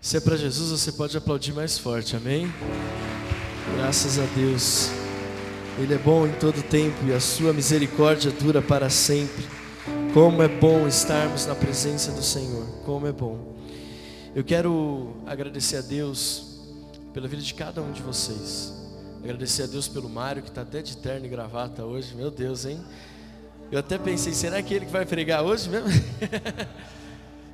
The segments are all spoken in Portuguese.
Se é para Jesus, você pode aplaudir mais forte, amém? Graças a Deus. Ele é bom em todo tempo e a sua misericórdia dura para sempre. Como é bom estarmos na presença do Senhor, como é bom. Eu quero agradecer a Deus pela vida de cada um de vocês. Agradecer a Deus pelo Mário, que está até de terno e gravata hoje. Meu Deus, hein? Eu até pensei, será que ele que vai pregar hoje mesmo?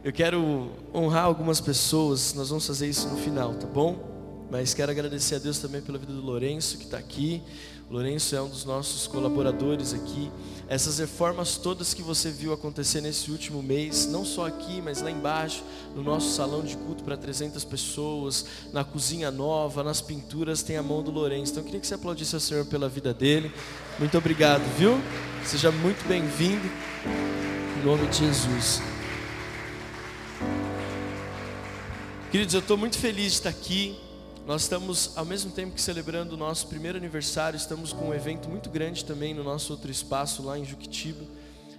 Eu quero honrar algumas pessoas, nós vamos fazer isso no final, tá bom? Mas quero agradecer a Deus também pela vida do Lourenço, que está aqui. O Lourenço é um dos nossos colaboradores aqui. Essas reformas todas que você viu acontecer nesse último mês, não só aqui, mas lá embaixo, no nosso salão de culto para 300 pessoas, na cozinha nova, nas pinturas, tem a mão do Lourenço. Então eu queria que você aplaudisse ao Senhor pela vida dele. Muito obrigado, viu? Seja muito bem-vindo. Em nome de Jesus. Queridos, eu estou muito feliz de estar aqui. Nós estamos, ao mesmo tempo que celebrando o nosso primeiro aniversário, estamos com um evento muito grande também no nosso outro espaço lá em Juquitiba.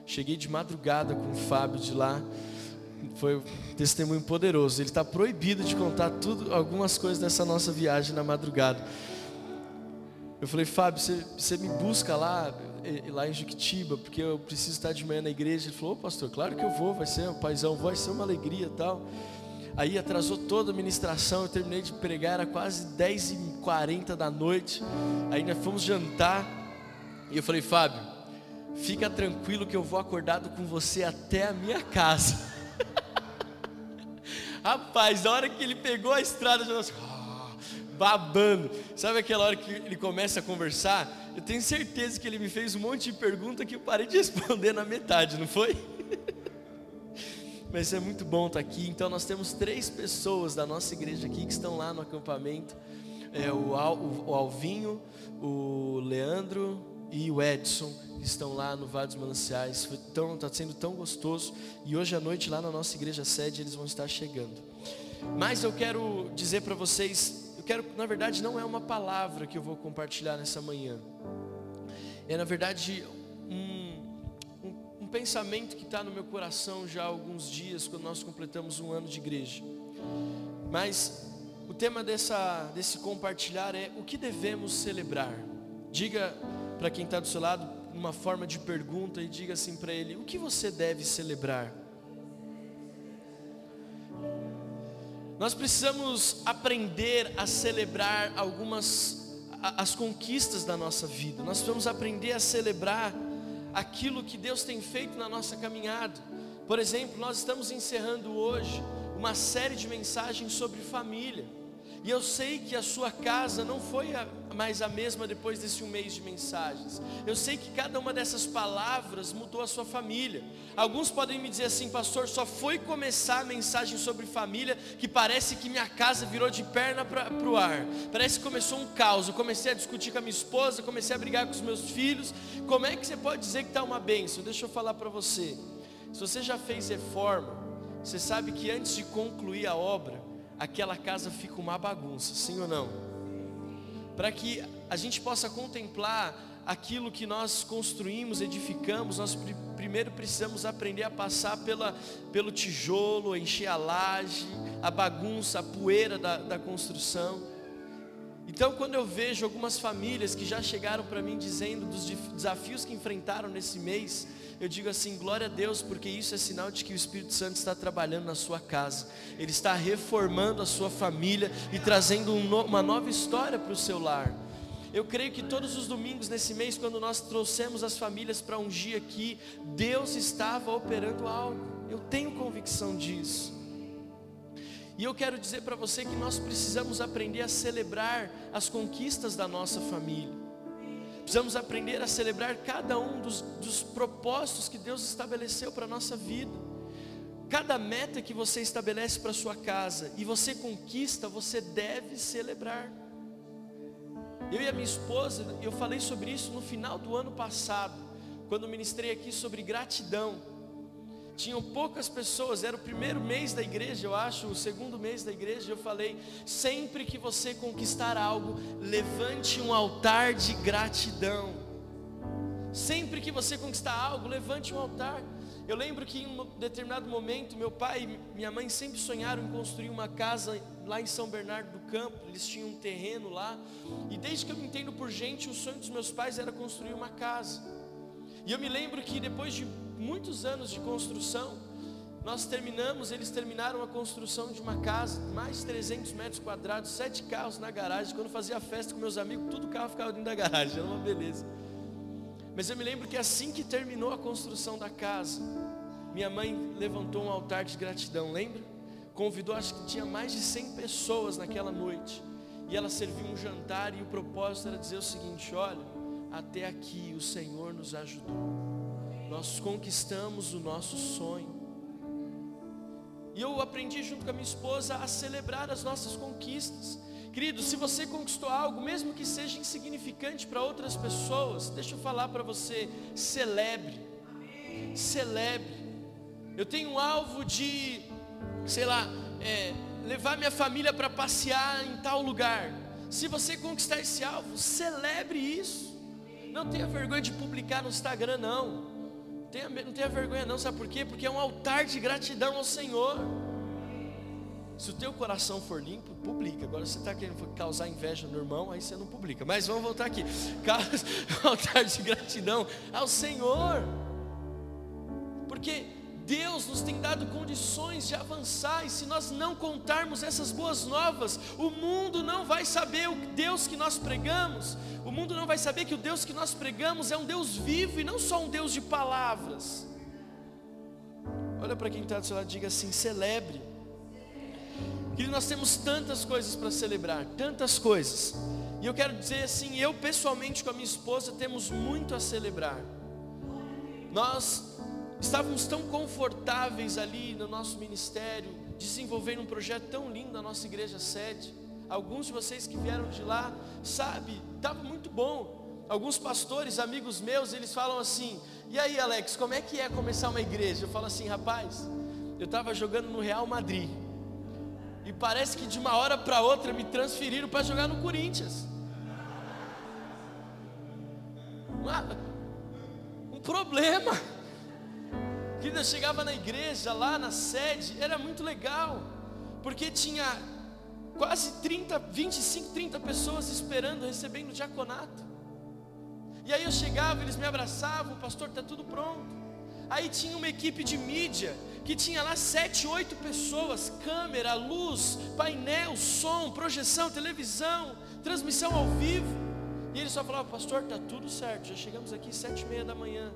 Cheguei de madrugada com o Fábio de lá. Foi um testemunho poderoso. Ele está proibido de contar tudo, algumas coisas dessa nossa viagem na madrugada. Eu falei, Fábio, você, você me busca lá, lá em Juquitiba, porque eu preciso estar de manhã na igreja. Ele falou, oh, pastor, claro que eu vou, vai ser, paizão, vai ser uma alegria tal. Aí atrasou toda a ministração, eu terminei de pregar, era quase 10h40 da noite. Aí nós fomos jantar. E eu falei, Fábio, fica tranquilo que eu vou acordado com você até a minha casa. Rapaz, na hora que ele pegou a estrada, já assim, babando. Sabe aquela hora que ele começa a conversar? Eu tenho certeza que ele me fez um monte de pergunta que eu parei de responder na metade, não foi? Mas é muito bom estar aqui. Então, nós temos três pessoas da nossa igreja aqui que estão lá no acampamento: é, o, Al, o Alvinho, o Leandro e o Edson, que estão lá no Vale dos Mananciais. Está sendo tão gostoso. E hoje à noite, lá na nossa igreja sede, eles vão estar chegando. Mas eu quero dizer para vocês: eu quero, na verdade, não é uma palavra que eu vou compartilhar nessa manhã. É, na verdade, um pensamento que está no meu coração já há alguns dias, quando nós completamos um ano de igreja. Mas o tema dessa, desse compartilhar é o que devemos celebrar. Diga para quem está do seu lado, uma forma de pergunta, e diga assim para ele: o que você deve celebrar? Nós precisamos aprender a celebrar algumas as conquistas da nossa vida. Nós precisamos aprender a celebrar aquilo que Deus tem feito na nossa caminhada. Por exemplo, nós estamos encerrando hoje uma série de mensagens sobre família. E eu sei que a sua casa não foi mais a mesma depois desse um mês de mensagens. Eu sei que cada uma dessas palavras mudou a sua família. Alguns podem me dizer assim, pastor, só foi começar a mensagem sobre família que parece que minha casa virou de perna para o ar. Parece que começou um caos. Eu comecei a discutir com a minha esposa, comecei a brigar com os meus filhos. Como é que você pode dizer que está uma bênção? Deixa eu falar para você. Se você já fez reforma, você sabe que antes de concluir a obra, aquela casa fica uma bagunça, sim ou não? Para que a gente possa contemplar aquilo que nós construímos, edificamos, nós primeiro precisamos aprender a passar pela, pelo tijolo, encher a laje, a bagunça, a poeira da, da construção. Então, quando eu vejo algumas famílias que já chegaram para mim dizendo dos desafios que enfrentaram nesse mês, eu digo assim: glória a Deus, porque isso é sinal de que o Espírito Santo está trabalhando na sua casa, ele está reformando a sua família e trazendo um uma nova história para o seu lar. Eu creio que todos os domingos nesse mês, quando nós trouxemos as famílias para ungir aqui, Deus estava operando algo, eu tenho convicção disso. E eu quero dizer para você que nós precisamos aprender a celebrar as conquistas da nossa família. Precisamos aprender a celebrar cada um dos, dos propósitos que Deus estabeleceu para a nossa vida. Cada meta que você estabelece para sua casa e você conquista, você deve celebrar. Eu e a minha esposa, eu falei sobre isso no final do ano passado, quando ministrei aqui sobre gratidão tinham poucas pessoas, era o primeiro mês da igreja, eu acho, o segundo mês da igreja, eu falei: sempre que você conquistar algo, levante um altar de gratidão. Sempre que você conquistar algo, levante um altar. Eu lembro que em um determinado momento, meu pai e minha mãe sempre sonharam em construir uma casa lá em São Bernardo do Campo. Eles tinham um terreno lá. E desde que eu me entendo por gente, o sonho dos meus pais era construir uma casa. E eu me lembro que depois de muitos anos de construção, nós terminamos, eles terminaram a construção de uma casa, mais de 300 metros quadrados, sete carros na garagem. Quando fazia festa com meus amigos, tudo carro ficava dentro da garagem, era uma beleza. Mas eu me lembro que assim que terminou a construção da casa, minha mãe levantou um altar de gratidão, lembra? Convidou, acho que tinha mais de 100 pessoas naquela noite. E ela serviu um jantar e o propósito era dizer o seguinte: olha, até aqui o Senhor nos ajudou. Nós conquistamos o nosso sonho. E eu aprendi junto com a minha esposa a celebrar as nossas conquistas. Querido, se você conquistou algo, mesmo que seja insignificante para outras pessoas, deixa eu falar para você, celebre. Celebre. Eu tenho um alvo de, sei lá, é, levar minha família para passear em tal lugar. Se você conquistar esse alvo, celebre isso. Não tenha vergonha de publicar no Instagram, não. Tenha, não tenha vergonha, não. Sabe por quê? Porque é um altar de gratidão ao Senhor. Se o teu coração for limpo, publica. Agora você está querendo causar inveja no irmão, aí você não publica. Mas vamos voltar aqui. Altar de gratidão ao Senhor. Porque Deus nos tem dado condições de avançar, e se nós não contarmos essas boas novas, o mundo não vai saber o Deus que nós pregamos, o mundo não vai saber que o Deus que nós pregamos é um Deus vivo e não só um Deus de palavras. Olha para quem está do seu lado diga assim: celebre. Querido, nós temos tantas coisas para celebrar, tantas coisas. E eu quero dizer assim, eu pessoalmente com a minha esposa temos muito a celebrar. Nós estávamos tão confortáveis ali no nosso ministério, desenvolvendo um projeto tão lindo na nossa igreja sede. Alguns de vocês que vieram de lá, sabe, estava muito bom. Alguns pastores, amigos meus, eles falam assim: "E aí, Alex, como é que é começar uma igreja?" Eu falo assim: "Rapaz, eu estava jogando no Real Madrid. E parece que de uma hora para outra me transferiram para jogar no Corinthians. um problema. Que eu chegava na igreja, lá na sede, era muito legal, porque tinha quase 30, 25, 30 pessoas esperando, recebendo diaconato. E aí eu chegava, eles me abraçavam, pastor, está tudo pronto. Aí tinha uma equipe de mídia que tinha lá sete, oito pessoas, câmera, luz, painel, som, projeção, televisão, transmissão ao vivo. E ele só falava, pastor, tá tudo certo, já chegamos aqui sete e meia da manhã.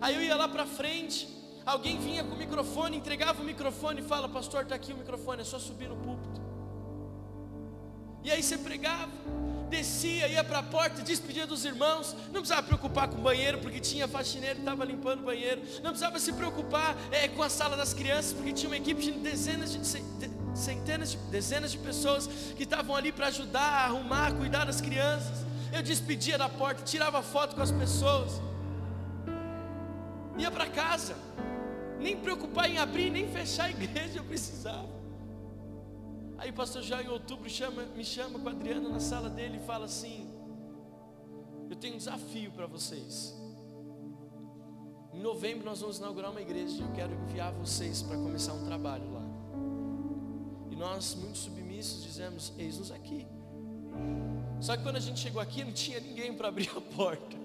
Aí eu ia lá para frente, alguém vinha com o microfone, entregava o microfone e fala, pastor, tá aqui o microfone, é só subir no púlpito. E aí você pregava descia, ia para a porta, despedia dos irmãos, não precisava preocupar com o banheiro, porque tinha faxineiro que estava limpando o banheiro, não precisava se preocupar é, com a sala das crianças, porque tinha uma equipe de dezenas de, centenas de dezenas de pessoas que estavam ali para ajudar, arrumar, cuidar das crianças. Eu despedia da porta, tirava foto com as pessoas, ia para casa, nem preocupar em abrir, nem fechar a igreja eu precisava. Aí o pastor já em outubro chama, me chama com a Adriana na sala dele e fala assim: Eu tenho um desafio para vocês. Em novembro nós vamos inaugurar uma igreja e eu quero enviar vocês para começar um trabalho lá. E nós, muito submissos, dizemos: Eis-nos aqui. Só que quando a gente chegou aqui, não tinha ninguém para abrir a porta.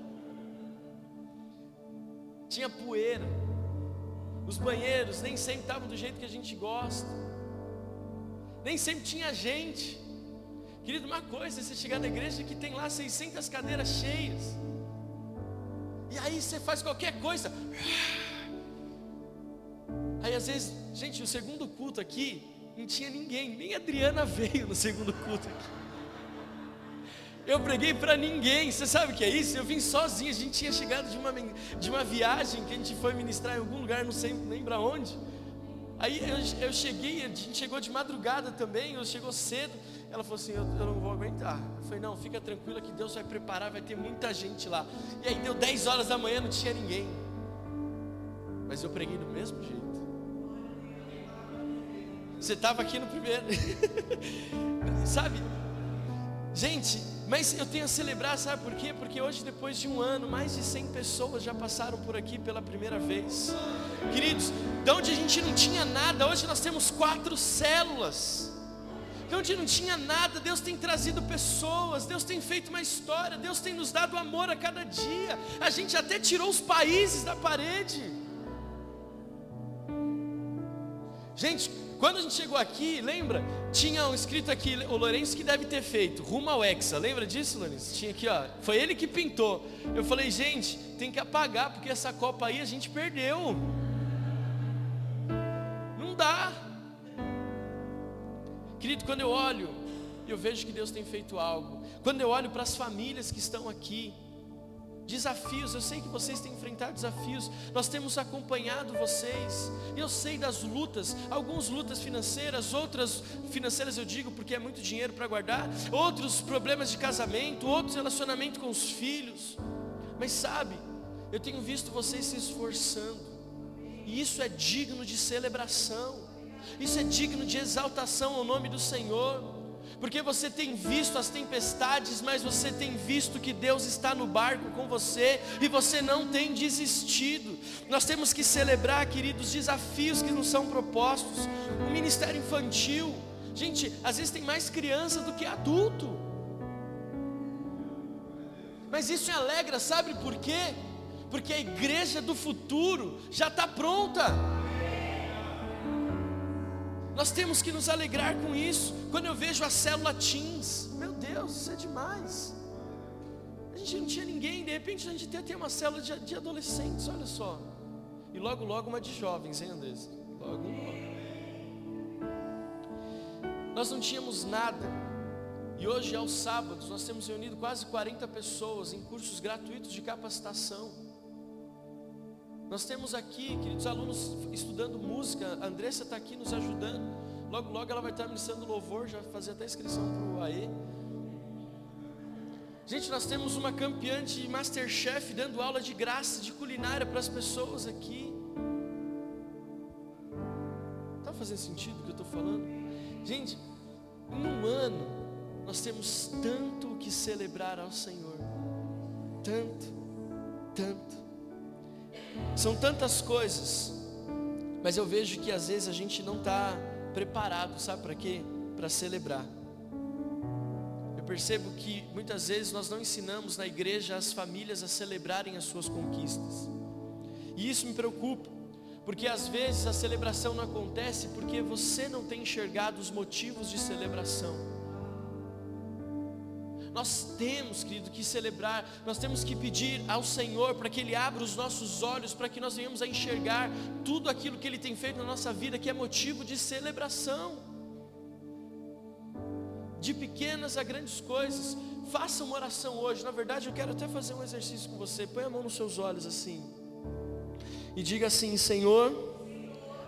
Tinha poeira. Os banheiros nem sempre estavam do jeito que a gente gosta nem sempre tinha gente. Querido, uma coisa é você chegar na igreja que tem lá 600 cadeiras cheias, e aí você faz qualquer coisa. Aí às vezes, gente, o segundo culto aqui não tinha ninguém, nem a Adriana veio no segundo culto aqui. Eu preguei para ninguém, você sabe o que é isso? Eu vim sozinho, a gente tinha chegado de uma, de uma viagem que a gente foi ministrar em algum lugar, não sei, nem lembro aonde. Aí eu, eu cheguei, a gente chegou de madrugada também, eu chegou cedo. Ela falou assim: eu, eu, não vou aguentar. Eu falei: Não, fica tranquila que Deus vai preparar, vai ter muita gente lá. E aí deu 10 horas da manhã, não tinha ninguém. Mas eu preguei do mesmo jeito. Você estava aqui no primeiro, sabe? Gente, mas eu tenho a celebrar, sabe por quê? Porque hoje, depois de um ano, mais de 100 pessoas já passaram por aqui pela primeira vez. Queridos, de onde a gente não tinha nada, hoje nós temos quatro células. De onde não tinha nada, Deus tem trazido pessoas, Deus tem feito uma história, Deus tem nos dado amor a cada dia. A gente até tirou os países da parede. Gente, quando a gente chegou aqui, lembra? Tinha um escrito aqui, o Lourenço que deve ter feito, rumo ao Hexa. Lembra disso, Lourenço? Tinha aqui, ó. Foi ele que pintou. Eu falei, gente, tem que apagar, porque essa Copa aí a gente perdeu. Não dá. Querido, quando eu olho, eu vejo que Deus tem feito algo. Quando eu olho para as famílias que estão aqui, desafios, eu sei que vocês têm enfrentado desafios, nós temos acompanhado vocês, eu sei das lutas, algumas lutas financeiras, outras financeiras eu digo porque é muito dinheiro para guardar, outros problemas de casamento, outros relacionamento com os filhos, mas sabe, eu tenho visto vocês se esforçando, e isso é digno de celebração, isso é digno de exaltação ao nome do Senhor porque você tem visto as tempestades, mas você tem visto que Deus está no barco com você e você não tem desistido. Nós temos que celebrar, queridos, desafios que nos são propostos. O ministério infantil, gente, às vezes tem mais criança do que adulto. Mas isso me alegra, sabe por quê? Porque a igreja do futuro já está pronta. Nós temos que nos alegrar com isso. Quando eu vejo a célula teens, meu Deus, isso é demais. A gente não tinha ninguém, de repente a gente tem, tem uma célula de, de adolescentes, olha só. E logo, logo uma de jovens, hein, Andressa? Logo, logo. Nós não tínhamos nada. E hoje, aos sábados, nós temos reunido quase 40 pessoas em cursos gratuitos de capacitação. Nós temos aqui, queridos alunos, estudando música. A Andressa está aqui nos ajudando. Logo, logo ela vai estar ministrando louvor, já fazer até inscrição para o AE. Gente, nós temos uma campeã de Masterchef dando aula de graça, de culinária para as pessoas aqui. Está fazendo sentido o que eu estou falando? Gente, em um ano, nós temos tanto o que celebrar ao Senhor. Tanto, tanto. São tantas coisas, mas eu vejo que às vezes a gente não está preparado, sabe para quê? Para celebrar. Eu percebo que muitas vezes nós não ensinamos na igreja as famílias a celebrarem as suas conquistas, e isso me preocupa, porque às vezes a celebração não acontece porque você não tem enxergado os motivos de celebração. Nós temos, querido, que celebrar, nós temos que pedir ao Senhor para que Ele abra os nossos olhos, para que nós venhamos a enxergar tudo aquilo que Ele tem feito na nossa vida, que é motivo de celebração, de pequenas a grandes coisas. Faça uma oração hoje. Na verdade, eu quero até fazer um exercício com você. Põe a mão nos seus olhos assim, e diga assim: Senhor,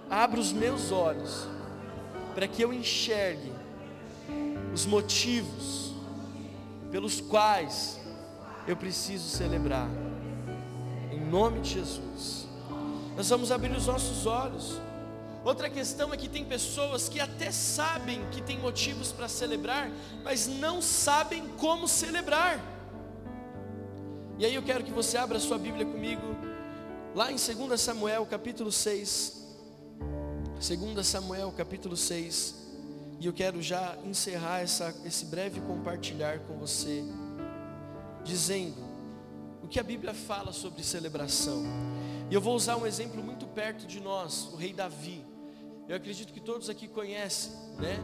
abra os meus olhos, para que eu enxergue os motivos pelos quais eu preciso celebrar. Em nome de Jesus. Nós vamos abrir os nossos olhos. Outra questão é que tem pessoas que até sabem que tem motivos para celebrar, mas não sabem como celebrar. E aí eu quero que você abra sua Bíblia comigo, lá em 2 Samuel capítulo 6. 2 Samuel capítulo 6. E eu quero já encerrar essa, esse breve compartilhar com você, dizendo o que a Bíblia fala sobre celebração. E eu vou usar um exemplo muito perto de nós, o rei Davi. Eu acredito que todos aqui conhecem, né?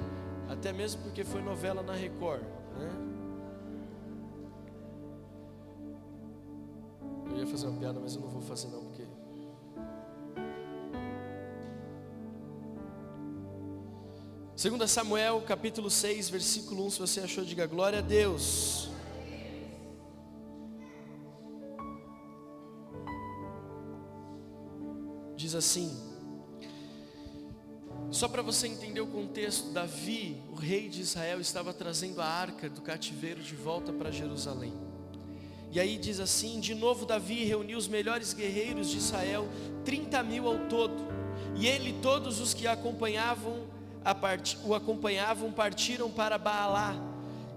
Até mesmo porque foi novela na Record, né? Eu ia fazer uma piada, mas eu não vou fazer não, 2 Samuel capítulo 6, versículo 1, se você achou, diga glória a Deus. Diz assim, só para você entender o contexto, Davi, o rei de Israel, estava trazendo a arca do cativeiro de volta para Jerusalém. E aí diz assim: de novo Davi reuniu os melhores guerreiros de Israel, 30 mil ao todo, e ele e todos os que acompanhavam part... o acompanhavam partiram para Baalá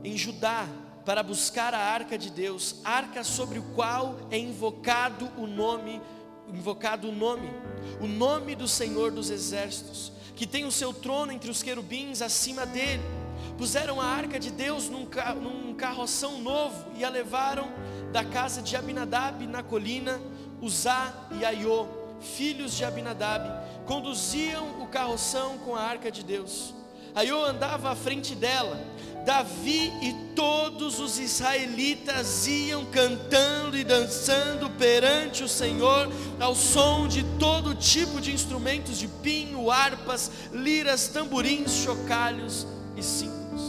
em Judá para buscar a arca de Deus, arca sobre o qual é invocado o nome, invocado o nome, o nome do Senhor dos exércitos, que tem o seu trono entre os querubins acima dele. Puseram a arca de Deus num, num carroção novo e a levaram da casa de Abinadab na colina, Uzá e Aiô, filhos de Abinadab, conduziam o carroção com a arca de Deus. Aiô andava à frente dela, Davi e todos os israelitas iam cantando e dançando perante o Senhor, ao som de todo tipo de instrumentos de pinho, harpas, liras, tamborins, chocalhos e símbolos.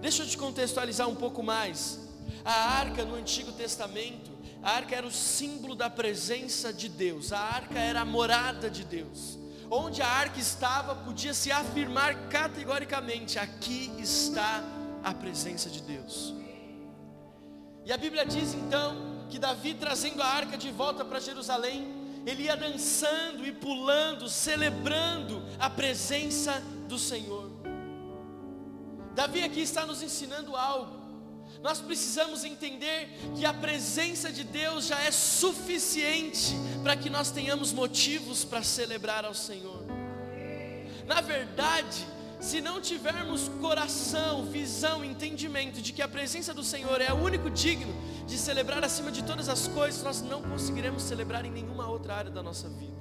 Deixa eu te contextualizar um pouco mais. A arca no Antigo Testamento, a arca era o símbolo da presença de Deus, a arca era a morada de Deus onde a arca estava, podia se afirmar categoricamente: aqui está a presença de Deus. E a Bíblia diz então que Davi, trazendo a arca de volta para Jerusalém, ele ia dançando e pulando, celebrando a presença do Senhor. Davi aqui está nos ensinando algo. Nós precisamos entender que a presença de Deus já é suficiente para que nós tenhamos motivos para celebrar ao Senhor. Na verdade, se não tivermos coração, visão, entendimento de que a presença do Senhor é o único digno de celebrar acima de todas as coisas, nós não conseguiremos celebrar em nenhuma outra área da nossa vida.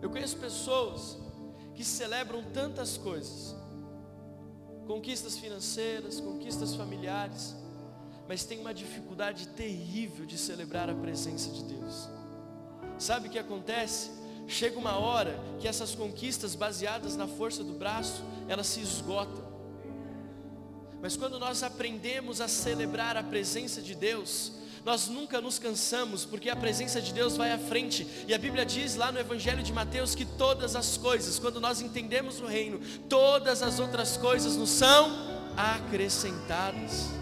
Eu conheço pessoas que celebram tantas coisas, conquistas financeiras, conquistas familiares, mas tem uma dificuldade terrível de celebrar a presença de Deus. Sabe o que acontece? Chega uma hora que essas conquistas baseadas na força do braço, elas se esgotam. Mas quando nós aprendemos a celebrar a presença de Deus, nós nunca nos cansamos, porque a presença de Deus vai à frente, e a Bíblia diz lá no Evangelho de Mateus que todas as coisas, quando nós entendemos o reino, todas as outras coisas nos são acrescentadas.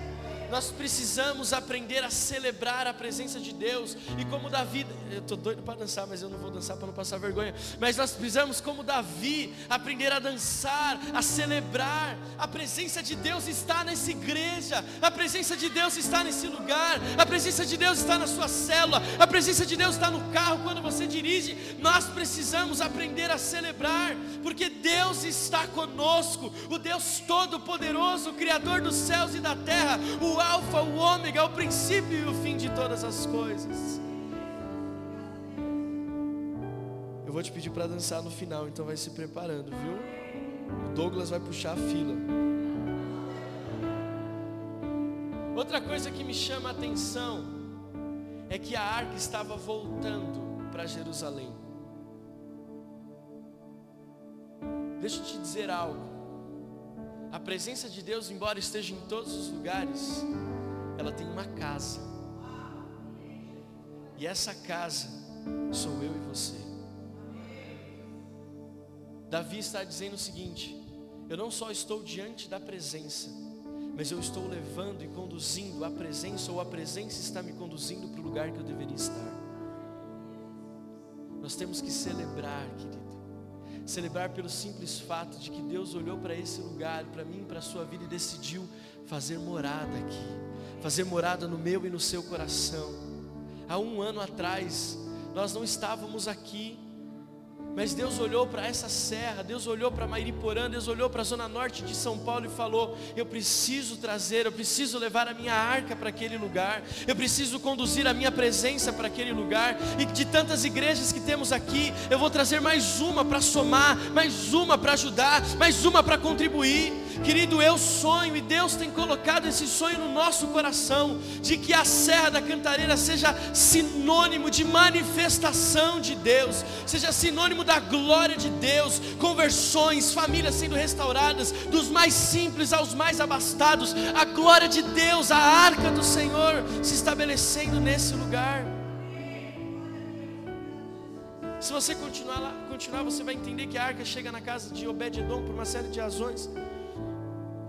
Nós precisamos aprender a celebrar a presença de Deus. E como Davi, eu estou doido para dançar, mas eu não vou dançar para não passar vergonha. Mas nós precisamos, como Davi, aprender a dançar, a celebrar. A presença de Deus está nessa igreja. A presença de Deus está nesse lugar. A presença de Deus está na sua célula. A presença de Deus está no carro quando você dirige. Nós precisamos aprender a celebrar, porque Deus está conosco. O Deus Todo-Poderoso, Criador dos céus e da terra. O o Alfa, o Ômega, o princípio e o fim de todas as coisas. Eu vou te pedir para dançar no final, então vai se preparando, viu? O Douglas vai puxar a fila. Outra coisa que me chama a atenção é que a arca estava voltando para Jerusalém. Deixa eu te dizer algo. A presença de Deus, embora esteja em todos os lugares, ela tem uma casa. E essa casa sou eu e você. Davi está dizendo o seguinte: eu não só estou diante da presença, mas eu estou levando e conduzindo a presença, ou a presença está me conduzindo para o lugar que eu deveria estar. Nós temos que celebrar, querido celebrar pelo simples fato de que Deus olhou para esse lugar, para mim, para a sua vida e decidiu fazer morada aqui, fazer morada no meu e no seu coração. Há um ano atrás, nós não estávamos aqui, mas Deus olhou para essa serra, Deus olhou para Mairiporã, Deus olhou para a zona norte de São Paulo e falou: Eu preciso trazer, eu preciso levar a minha arca para aquele lugar, eu preciso conduzir a minha presença para aquele lugar. E de tantas igrejas que temos aqui, eu vou trazer mais uma para somar, mais uma para ajudar, mais uma para contribuir. Querido, eu sonho e Deus tem colocado esse sonho no nosso coração de que a Serra da Cantareira seja sinônimo de manifestação de Deus, seja sinônimo da glória de Deus, conversões, famílias sendo restauradas, dos mais simples aos mais abastados, a glória de Deus, a arca do Senhor se estabelecendo nesse lugar. Se você continuar lá, continuar, você vai entender que a arca chega na casa de Obed-edom por uma série de razões.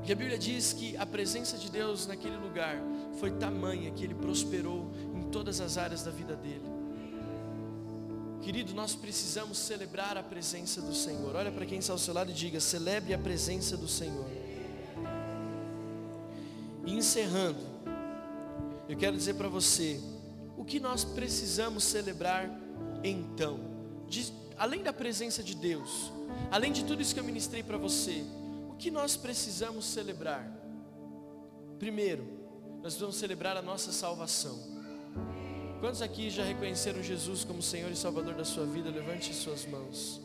E a Bíblia diz que a presença de Deus naquele lugar foi tamanha que ele prosperou em todas as áreas da vida dele. Querido, nós precisamos celebrar a presença do Senhor. Olha para quem está ao seu lado e diga: celebre a presença do Senhor. E encerrando, eu quero dizer para você o que nós precisamos celebrar então, de, além da presença de Deus, além de tudo isso que eu ministrei para você, que nós precisamos celebrar? Primeiro, nós vamos celebrar a nossa salvação. Quantos aqui já reconheceram Jesus como Senhor e Salvador da sua vida? Levante suas mãos.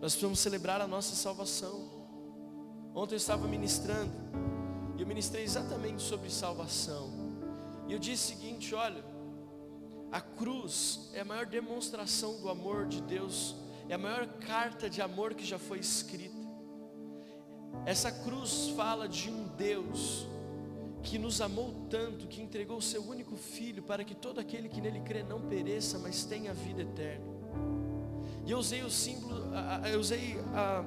Nós precisamos celebrar a nossa salvação. Ontem eu estava ministrando e eu ministrei exatamente sobre salvação. E eu disse o seguinte: olha, a cruz é a maior demonstração do amor de Deus, é a maior carta de amor que já foi escrita. Essa cruz fala de um Deus que nos amou tanto, que entregou o seu único filho para que todo aquele que nele crê não pereça, mas tenha vida eterna. E eu usei o símbolo, eu usei a,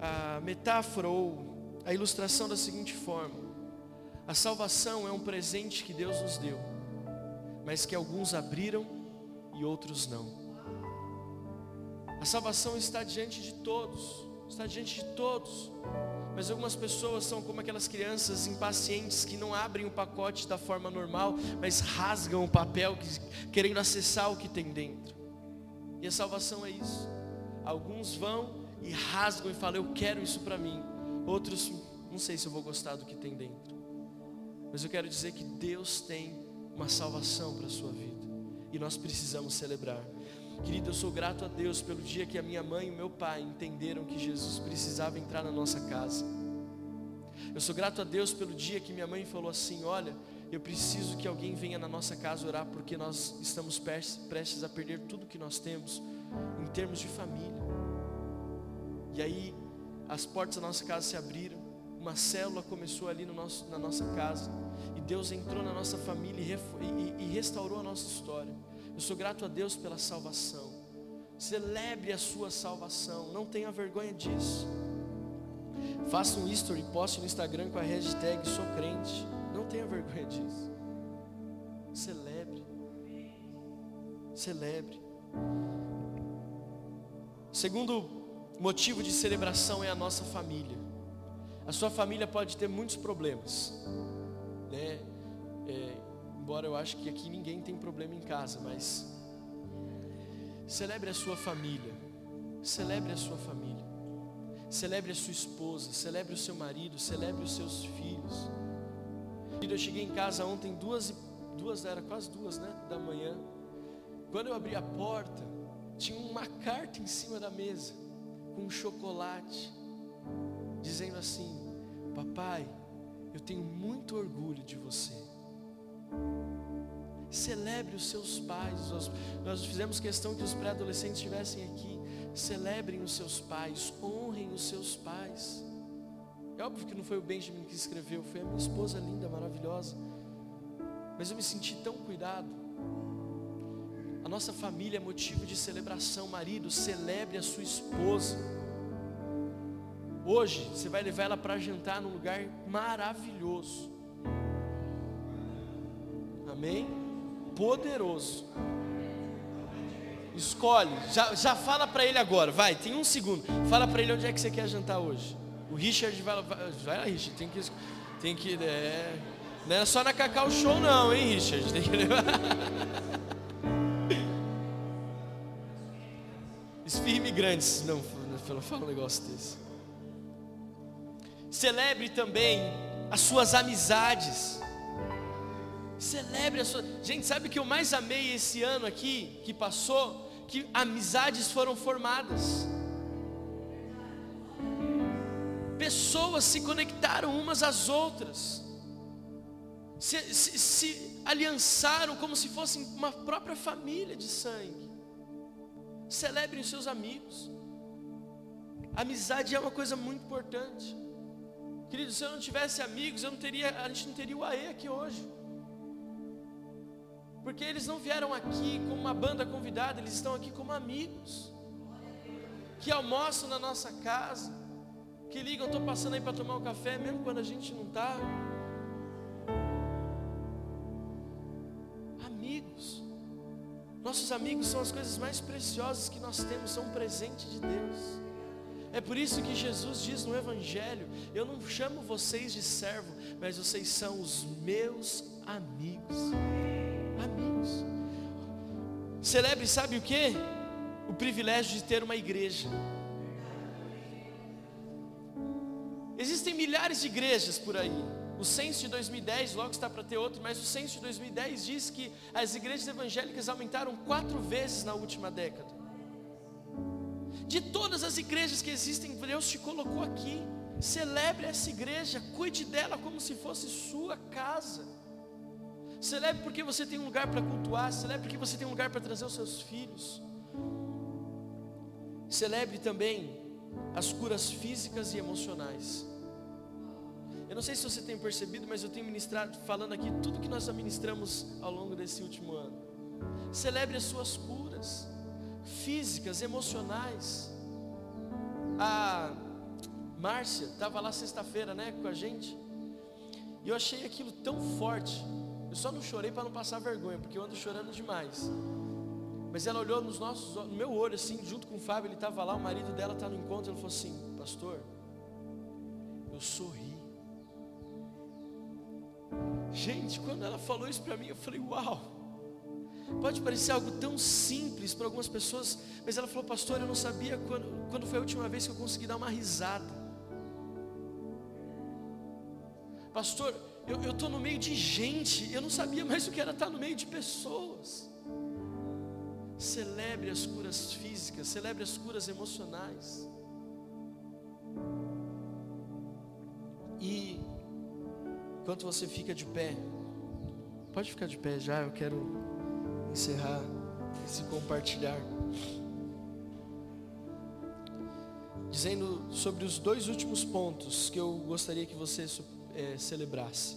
a metáfora ou a ilustração da seguinte forma: a salvação é um presente que Deus nos deu, mas que alguns abriram e outros não. A salvação está diante de todos, está diante de todos. Mas algumas pessoas são como aquelas crianças impacientes que não abrem o pacote da forma normal, mas rasgam o papel querendo acessar o que tem dentro. E a salvação é isso. Alguns vão e rasgam e falam: "Eu quero isso para mim". Outros, não sei se eu vou gostar do que tem dentro. Mas eu quero dizer que Deus tem uma salvação para a sua vida. E nós precisamos celebrar. Querido, eu sou grato a Deus pelo dia que a minha mãe e o meu pai entenderam que Jesus precisava entrar na nossa casa. Eu sou grato a Deus pelo dia que minha mãe falou assim: Olha, eu preciso que alguém venha na nossa casa orar, porque nós estamos prestes a perder tudo que nós temos em termos de família. E aí as portas da nossa casa se abriram, uma célula começou ali no nosso, na nossa casa, e Deus entrou na nossa família e, e, e restaurou a nossa história. Eu sou grato a Deus pela salvação. Celebre a sua salvação, não tenha vergonha disso. Faça um history, poste no Instagram com a hashtag sou crente. Não tenha vergonha disso. Celebre. Celebre. Segundo motivo de celebração é a nossa família. A sua família pode ter muitos problemas, né? É, embora eu acho que aqui ninguém tem problema em casa, mas celebre a sua família. Celebre a sua família. Celebre a sua esposa, celebre o seu marido, celebre os seus filhos. Eu cheguei em casa ontem duas duas era quase duas, né, da manhã. Quando eu abri a porta, tinha uma carta em cima da mesa com um chocolate, dizendo assim: Papai, eu tenho muito orgulho de você. Celebre os seus pais. Nós, fizemos questão que os pré-adolescentes estivessem aqui. Celebrem os seus pais, honrem os seus pais. É óbvio que não foi o Benjamin que escreveu, foi a minha esposa linda, maravilhosa. Mas eu me senti tão cuidado. A nossa família é motivo de celebração. Marido, celebre a sua esposa. Hoje você vai levar ela para jantar num lugar maravilhoso. Amém? Poderoso. Escolhe, já, já fala para ele agora, vai, tem um segundo. Fala para ele onde é que você quer jantar hoje. O Richard vai, vai, vai lá, Richard, tem que, tem que, é, não é só na Cacau Show não, hein, Richard, tem que levar. Esfirme grandes, não, não fala um negócio desse. Celebre também as suas amizades. Celebre a sua. Gente, sabe que eu mais amei esse ano aqui que passou? Que amizades foram formadas. Pessoas se conectaram umas às outras. Se, se, se aliançaram como se fossem uma própria família de sangue. Celebre os seus amigos. Amizade é uma coisa muito importante. Querido, se eu não tivesse amigos, eu não teria, a gente não teria o AE aqui hoje. Porque eles não vieram aqui como uma banda convidada, eles estão aqui como amigos. Que almoçam na nossa casa, que ligam, estou passando aí para tomar um café, mesmo quando a gente não está. Amigos. Nossos amigos são as coisas mais preciosas que nós temos, são um presente de Deus. É por isso que Jesus diz no Evangelho: Eu não chamo vocês de servo, mas vocês são os meus amigos. Amigos. Celebre, sabe o que? O privilégio de ter uma igreja. Existem milhares de igrejas por aí. O censo de 2010, logo está para ter outro, mas o censo de 2010 diz que as igrejas evangélicas aumentaram quatro vezes na última década. De todas as igrejas que existem, Deus te colocou aqui. Celebre essa igreja, cuide dela como se fosse sua casa. Celebre porque você tem um lugar para cultuar, celebre porque você tem um lugar para trazer os seus filhos. Celebre também as curas físicas e emocionais. Eu não sei se você tem percebido, mas eu tenho ministrado, falando aqui tudo que nós administramos ao longo desse último ano. Celebre as suas curas físicas, emocionais. A Márcia estava lá sexta-feira, né, com a gente. E eu achei aquilo tão forte. Eu só não chorei para não passar vergonha, porque eu ando chorando demais. Mas ela olhou nos nossos, no meu olho assim, junto com o Fábio, ele estava lá, o marido dela está no encontro, ela falou assim: "Pastor, eu sorri Gente, quando ela falou isso para mim, eu falei: Uau! Pode parecer algo tão simples para algumas pessoas, mas ela falou: Pastor, eu não sabia quando, quando foi a última vez que eu consegui dar uma risada. Pastor, eu estou no meio de gente, eu não sabia mais o que era estar no meio de pessoas. Celebre as curas físicas, celebre as curas emocionais. E Enquanto você fica de pé, pode ficar de pé já, eu quero encerrar esse compartilhar. Dizendo sobre os dois últimos pontos que eu gostaria que você é, celebrasse.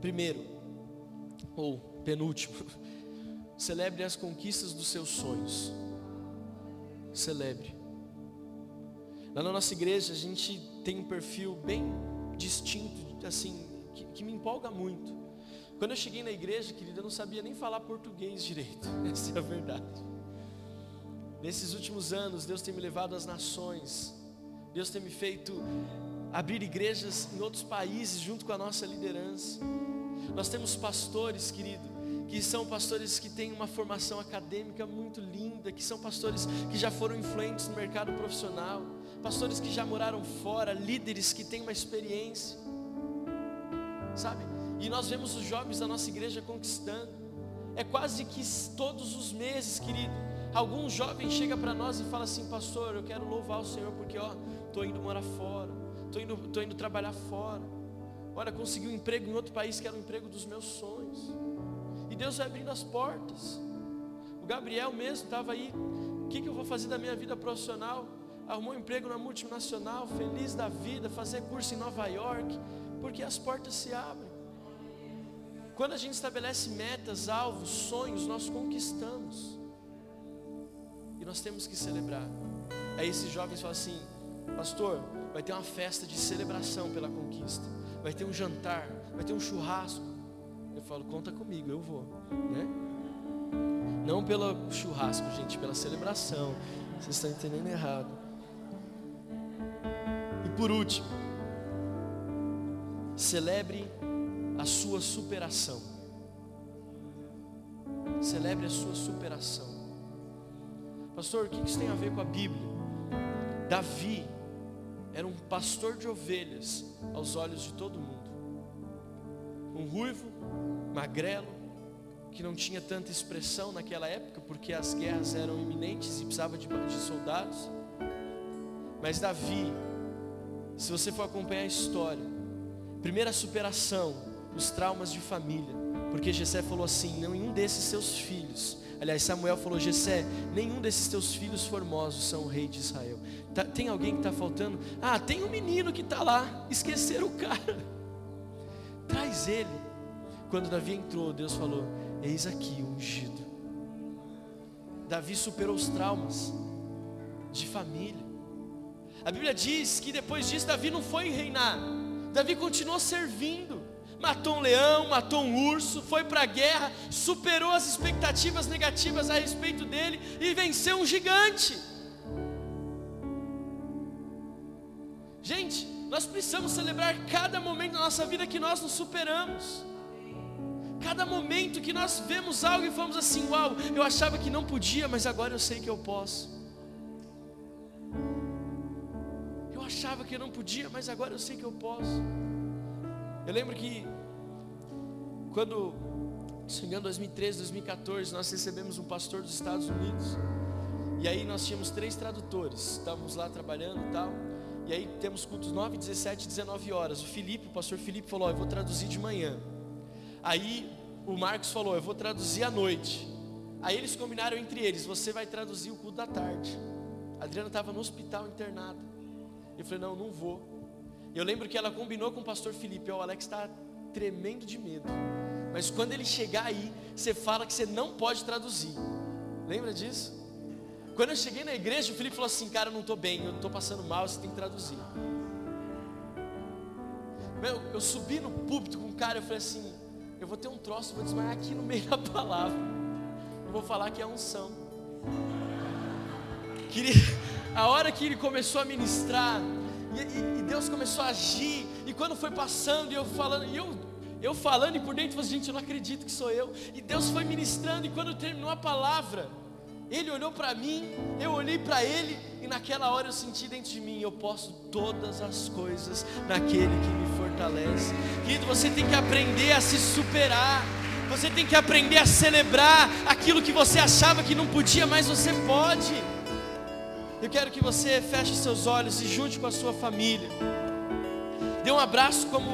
Primeiro, ou penúltimo, celebre as conquistas dos seus sonhos. Celebre. Lá na nossa igreja a gente tem um perfil bem distinto, assim, que, que me empolga muito. Quando eu cheguei na igreja, querida, eu não sabia nem falar português direito, essa é a verdade. Nesses últimos anos, Deus tem me levado às nações, Deus tem me feito abrir igrejas em outros países junto com a nossa liderança. Nós temos pastores, querido, que são pastores que têm uma formação acadêmica muito linda, que são pastores que já foram influentes no mercado profissional pastores que já moraram fora, líderes que têm uma experiência, sabe? E nós vemos os jovens da nossa igreja conquistando. É quase que todos os meses, querido. Algum jovem chega para nós e fala assim, pastor, eu quero louvar o Senhor porque ó, tô indo morar fora, tô indo, tô indo trabalhar fora. Olha, consegui um emprego em outro país que era o emprego dos meus sonhos. E Deus vai abrindo as portas. O Gabriel mesmo estava aí. O que, que eu vou fazer da minha vida profissional? arrumou um emprego na multinacional, feliz da vida, fazer curso em Nova York, porque as portas se abrem. Quando a gente estabelece metas, alvos, sonhos, nós conquistamos. E nós temos que celebrar. Aí esses jovens falam assim: Pastor, vai ter uma festa de celebração pela conquista. Vai ter um jantar, vai ter um churrasco. Eu falo, conta comigo, eu vou, né? Não pelo churrasco, gente, pela celebração. Vocês estão entendendo errado por último, celebre a sua superação. Celebre a sua superação. Pastor, o que isso tem a ver com a Bíblia? Davi era um pastor de ovelhas aos olhos de todo mundo. Um ruivo, magrelo, que não tinha tanta expressão naquela época, porque as guerras eram iminentes e precisava de, de soldados. Mas Davi se você for acompanhar a história, primeira superação, os traumas de família, porque Jessé falou assim: nenhum desses seus filhos, aliás, Samuel falou: Jessé, nenhum desses teus filhos formosos são o rei de Israel. Tá, tem alguém que está faltando? Ah, tem um menino que está lá, esqueceram o cara, traz ele. Quando Davi entrou, Deus falou: Eis aqui o ungido. Davi superou os traumas de família. A Bíblia diz que depois disso Davi não foi reinar. Davi continuou servindo. Matou um leão, matou um urso, foi para a guerra, superou as expectativas negativas a respeito dele e venceu um gigante. Gente, nós precisamos celebrar cada momento da nossa vida que nós nos superamos. Cada momento que nós vemos algo e falamos assim: Uau, eu achava que não podia, mas agora eu sei que eu posso. Eu achava que eu não podia, mas agora eu sei que eu posso. Eu lembro que quando, se não me engano, 2013, 2014, nós recebemos um pastor dos Estados Unidos. E aí nós tínhamos três tradutores, estávamos lá trabalhando e tal. E aí temos cultos 9, 17 19 horas. O Felipe, o pastor Felipe falou: oh, Eu vou traduzir de manhã. Aí o Marcos falou: Eu vou traduzir à noite. Aí eles combinaram entre eles: Você vai traduzir o culto da tarde. A Adriana estava no hospital internada. Eu falei: Não, não vou. Eu lembro que ela combinou com o pastor Felipe: oh, O Alex está tremendo de medo. Mas quando ele chegar aí, você fala que você não pode traduzir. Lembra disso? Quando eu cheguei na igreja, o Felipe falou assim: Cara, eu não estou bem, eu estou passando mal, você tem que traduzir. Meu, eu subi no púlpito com o cara, eu falei assim: Eu vou ter um troço, vou desmaiar aqui no meio da palavra. Eu vou falar que é unção. Queria, a hora que ele começou a ministrar, e, e, Deus começou a agir, e quando foi passando, e eu falando, e eu, eu falando, e por dentro, eu falei, gente, eu não acredito que sou eu. E Deus foi ministrando, e quando terminou a palavra, ele olhou para mim, eu olhei para ele, e naquela hora eu senti dentro de mim: eu posso todas as coisas naquele que me fortalece. Querido, você tem que aprender a se superar. Você tem que aprender a celebrar aquilo que você achava que não podia, mas você pode. Eu quero que você feche seus olhos e junte com a sua família. Dê um abraço como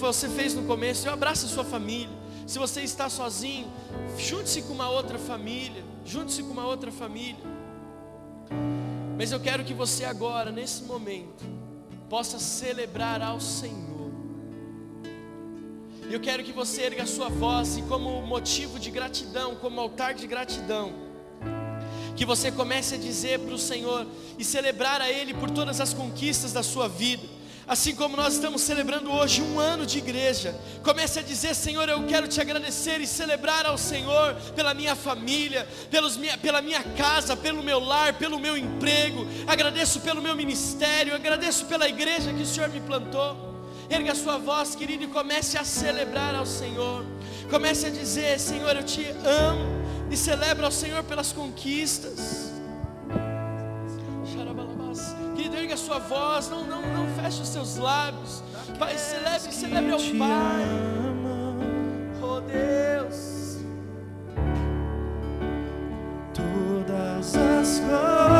você fez no começo. Um abraço à sua família. Se você está sozinho, junte-se com uma outra família junte-se com uma outra família. Mas eu quero que você agora, nesse momento, possa celebrar ao Senhor. Eu quero que você erga a sua voz e como motivo de gratidão, como altar de gratidão, que você comece a dizer para o Senhor e celebrar a Ele por todas as conquistas da sua vida. Assim como nós estamos celebrando hoje um ano de igreja, comece a dizer: Senhor, eu quero te agradecer e celebrar ao Senhor pela minha família, pelos minha, pela minha casa, pelo meu lar, pelo meu emprego. Agradeço pelo meu ministério, agradeço pela igreja que o Senhor me plantou. Erga a sua voz, querido, e comece a celebrar ao Senhor. Comece a dizer: Senhor, eu te amo. E celebra ao Senhor pelas conquistas. Sua voz, não, não, não feche os seus lábios. Pai, celebre, celebre ao Pai. Oh Deus. Todas as coisas